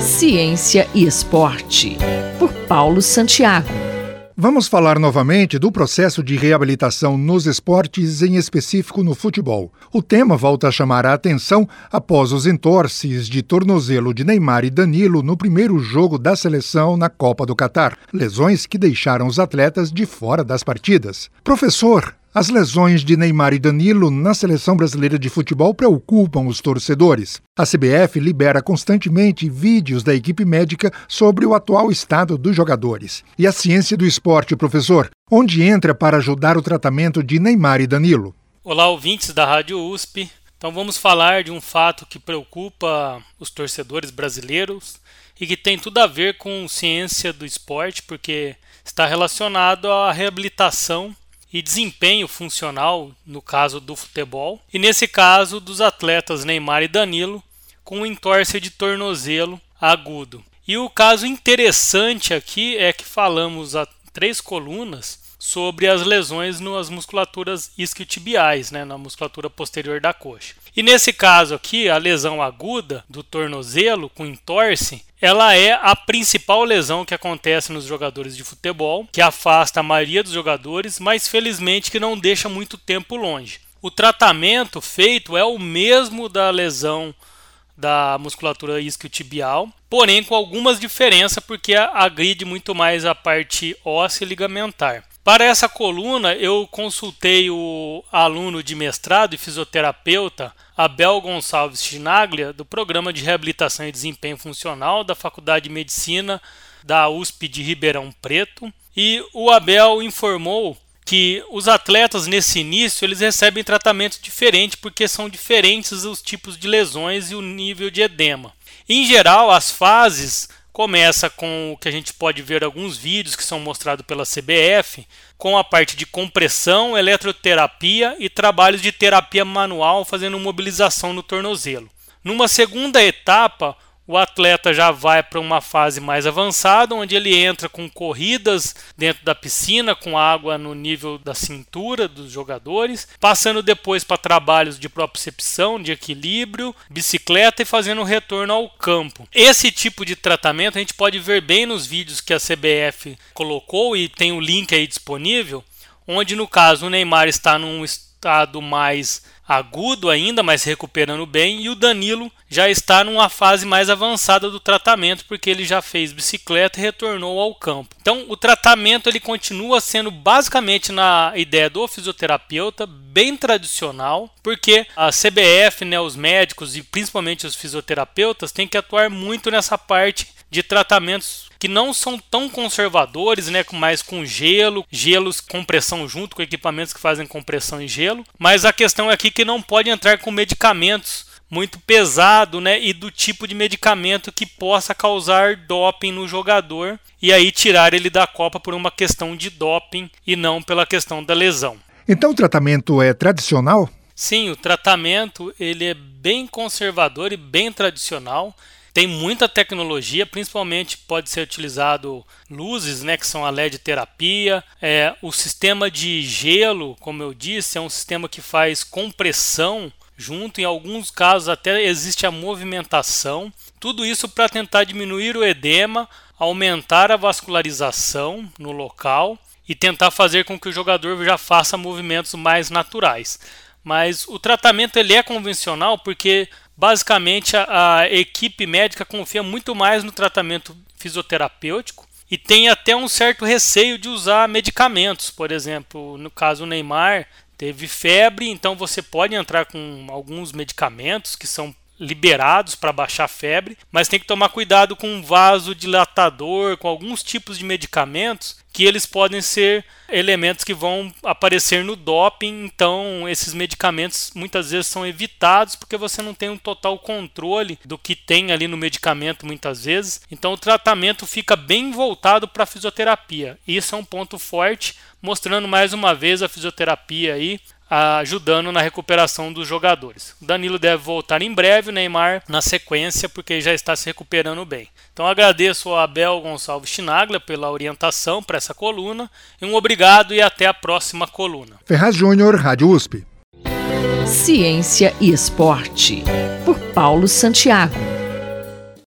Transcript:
Ciência e Esporte, por Paulo Santiago. Vamos falar novamente do processo de reabilitação nos esportes, em específico no futebol. O tema volta a chamar a atenção após os entorces de tornozelo de Neymar e Danilo no primeiro jogo da seleção na Copa do Catar. Lesões que deixaram os atletas de fora das partidas. Professor, as lesões de Neymar e Danilo na seleção brasileira de futebol preocupam os torcedores. A CBF libera constantemente vídeos da equipe médica sobre o atual estado dos jogadores. E a ciência do esporte, professor, onde entra para ajudar o tratamento de Neymar e Danilo? Olá, ouvintes da Rádio USP. Então vamos falar de um fato que preocupa os torcedores brasileiros e que tem tudo a ver com ciência do esporte, porque está relacionado à reabilitação e desempenho funcional no caso do futebol, e nesse caso dos atletas Neymar e Danilo com entorse de tornozelo agudo. E o caso interessante aqui é que falamos três colunas sobre as lesões nas musculaturas isquiotibiais, né, na musculatura posterior da coxa. E nesse caso aqui, a lesão aguda do tornozelo com entorse, ela é a principal lesão que acontece nos jogadores de futebol, que afasta a maioria dos jogadores, mas felizmente que não deixa muito tempo longe. O tratamento feito é o mesmo da lesão da musculatura isquiotibial, porém com algumas diferenças porque agride muito mais a parte óssea e ligamentar. Para essa coluna, eu consultei o aluno de mestrado e fisioterapeuta Abel Gonçalves Chinaglia, do Programa de Reabilitação e Desempenho Funcional da Faculdade de Medicina da USP de Ribeirão Preto. E o Abel informou que os atletas nesse início eles recebem tratamento diferente porque são diferentes os tipos de lesões e o nível de edema. Em geral, as fases Começa com o que a gente pode ver alguns vídeos que são mostrados pela CBF, com a parte de compressão, eletroterapia e trabalhos de terapia manual fazendo mobilização no tornozelo. Numa segunda etapa, o atleta já vai para uma fase mais avançada, onde ele entra com corridas dentro da piscina, com água no nível da cintura dos jogadores, passando depois para trabalhos de propriocepção, de equilíbrio, bicicleta e fazendo o retorno ao campo. Esse tipo de tratamento a gente pode ver bem nos vídeos que a CBF colocou e tem o link aí disponível, onde no caso o Neymar está num mais agudo ainda, mas recuperando bem, e o Danilo já está numa fase mais avançada do tratamento, porque ele já fez bicicleta e retornou ao campo. Então, o tratamento ele continua sendo basicamente na ideia do fisioterapeuta, bem tradicional, porque a CBF, né, os médicos e principalmente os fisioterapeutas têm que atuar muito nessa parte de tratamentos que não são tão conservadores, né, mais com gelo, gelos compressão junto com equipamentos que fazem compressão em gelo, mas a questão é aqui que não pode entrar com medicamentos muito pesado, né, e do tipo de medicamento que possa causar doping no jogador e aí tirar ele da Copa por uma questão de doping e não pela questão da lesão. Então o tratamento é tradicional? Sim, o tratamento ele é bem conservador e bem tradicional. Tem muita tecnologia, principalmente pode ser utilizado luzes, né, que são a LED terapia. É, o sistema de gelo, como eu disse, é um sistema que faz compressão junto. Em alguns casos até existe a movimentação. Tudo isso para tentar diminuir o edema, aumentar a vascularização no local e tentar fazer com que o jogador já faça movimentos mais naturais. Mas o tratamento ele é convencional porque basicamente a, a equipe médica confia muito mais no tratamento fisioterapêutico e tem até um certo receio de usar medicamentos. Por exemplo, no caso do Neymar, teve febre, então você pode entrar com alguns medicamentos que são liberados para baixar a febre, mas tem que tomar cuidado com vasodilatador, com alguns tipos de medicamentos que eles podem ser elementos que vão aparecer no doping, então esses medicamentos muitas vezes são evitados porque você não tem um total controle do que tem ali no medicamento muitas vezes. Então o tratamento fica bem voltado para a fisioterapia. Isso é um ponto forte, mostrando mais uma vez a fisioterapia aí ajudando na recuperação dos jogadores. O Danilo deve voltar em breve, o Neymar na sequência, porque já está se recuperando bem. Então agradeço ao Abel Gonçalves Chinaglia pela orientação para essa coluna. E um obrigado e até a próxima coluna. Ferraz Júnior, Rádio USP. Ciência e Esporte, por Paulo Santiago.